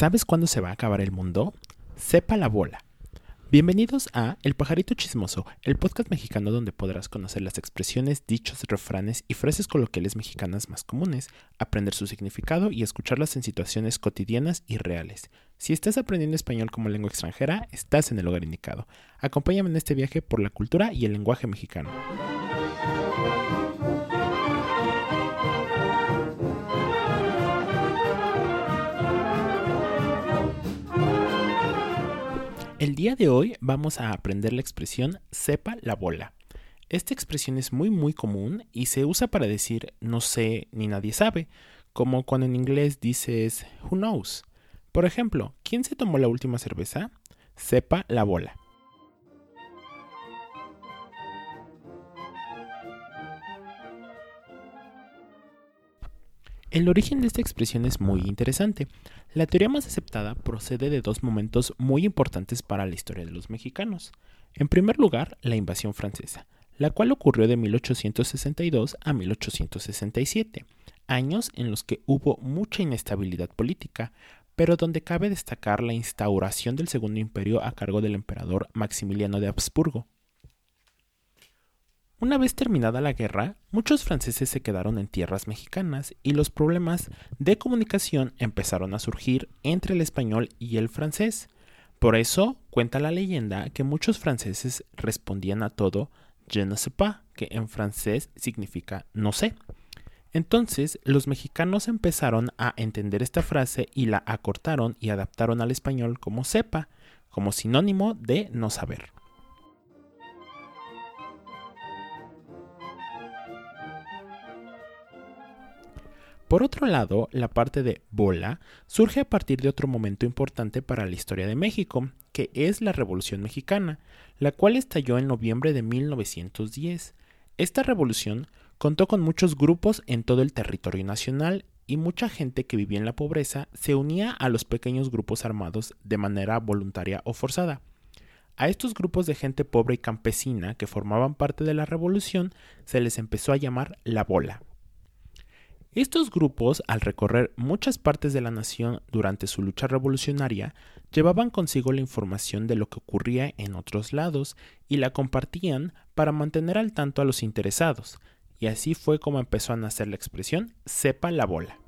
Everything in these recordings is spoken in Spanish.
¿Sabes cuándo se va a acabar el mundo? Sepa la bola. Bienvenidos a El Pajarito Chismoso, el podcast mexicano donde podrás conocer las expresiones, dichos, refranes y frases coloquiales mexicanas más comunes, aprender su significado y escucharlas en situaciones cotidianas y reales. Si estás aprendiendo español como lengua extranjera, estás en el lugar indicado. Acompáñame en este viaje por la cultura y el lenguaje mexicano. El día de hoy vamos a aprender la expresión sepa la bola. Esta expresión es muy muy común y se usa para decir no sé ni nadie sabe, como cuando en inglés dices who knows. Por ejemplo, ¿quién se tomó la última cerveza? Sepa la bola. El origen de esta expresión es muy interesante. La teoría más aceptada procede de dos momentos muy importantes para la historia de los mexicanos. En primer lugar, la invasión francesa, la cual ocurrió de 1862 a 1867, años en los que hubo mucha inestabilidad política, pero donde cabe destacar la instauración del Segundo Imperio a cargo del emperador Maximiliano de Habsburgo. Una vez terminada la guerra, muchos franceses se quedaron en tierras mexicanas y los problemas de comunicación empezaron a surgir entre el español y el francés. Por eso cuenta la leyenda que muchos franceses respondían a todo je ne sais pas, que en francés significa no sé. Entonces los mexicanos empezaron a entender esta frase y la acortaron y adaptaron al español como sepa, como sinónimo de no saber. Por otro lado, la parte de bola surge a partir de otro momento importante para la historia de México, que es la Revolución Mexicana, la cual estalló en noviembre de 1910. Esta revolución contó con muchos grupos en todo el territorio nacional y mucha gente que vivía en la pobreza se unía a los pequeños grupos armados de manera voluntaria o forzada. A estos grupos de gente pobre y campesina que formaban parte de la revolución se les empezó a llamar la bola. Estos grupos, al recorrer muchas partes de la nación durante su lucha revolucionaria, llevaban consigo la información de lo que ocurría en otros lados y la compartían para mantener al tanto a los interesados, y así fue como empezó a nacer la expresión sepa la bola.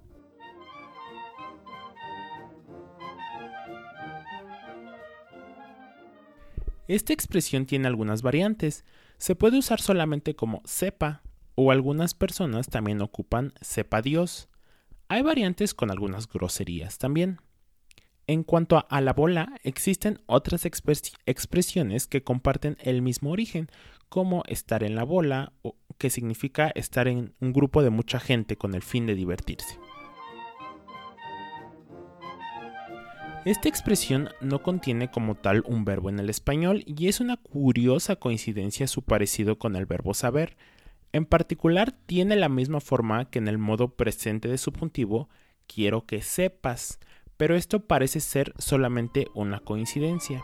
Esta expresión tiene algunas variantes. Se puede usar solamente como sepa o algunas personas también ocupan sepa Dios. Hay variantes con algunas groserías también. En cuanto a la bola, existen otras expresiones que comparten el mismo origen, como estar en la bola, que significa estar en un grupo de mucha gente con el fin de divertirse. Esta expresión no contiene como tal un verbo en el español y es una curiosa coincidencia su parecido con el verbo saber, en particular, tiene la misma forma que en el modo presente de subjuntivo quiero que sepas, pero esto parece ser solamente una coincidencia.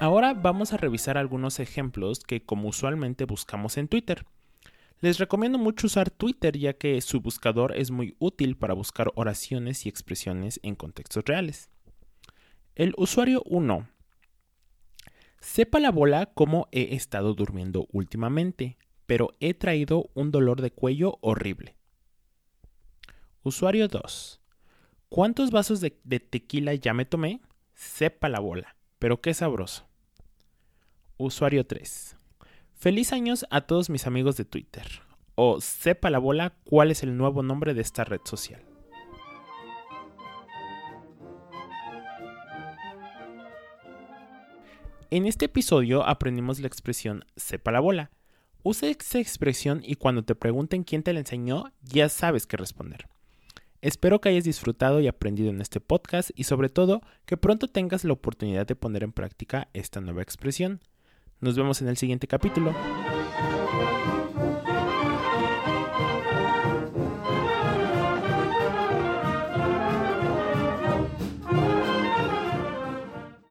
Ahora vamos a revisar algunos ejemplos que como usualmente buscamos en Twitter. Les recomiendo mucho usar Twitter ya que su buscador es muy útil para buscar oraciones y expresiones en contextos reales. El usuario 1 Sepa la bola cómo he estado durmiendo últimamente, pero he traído un dolor de cuello horrible. Usuario 2. ¿Cuántos vasos de, tequila ya me tomé? Sepa la bola, pero qué sabroso. Usuario 3. Feliz años a todos mis amigos de Twitter. O sepa la bola cuál es el nuevo nombre de esta red social. En este episodio aprendimos la expresión sepa la bola. Usa esta expresión y cuando te pregunten quién te la enseñó, ya sabes qué responder. Espero que hayas disfrutado y aprendido en este podcast y sobre todo que pronto tengas la oportunidad de poner en práctica esta nueva expresión. Nos vemos en el siguiente capítulo.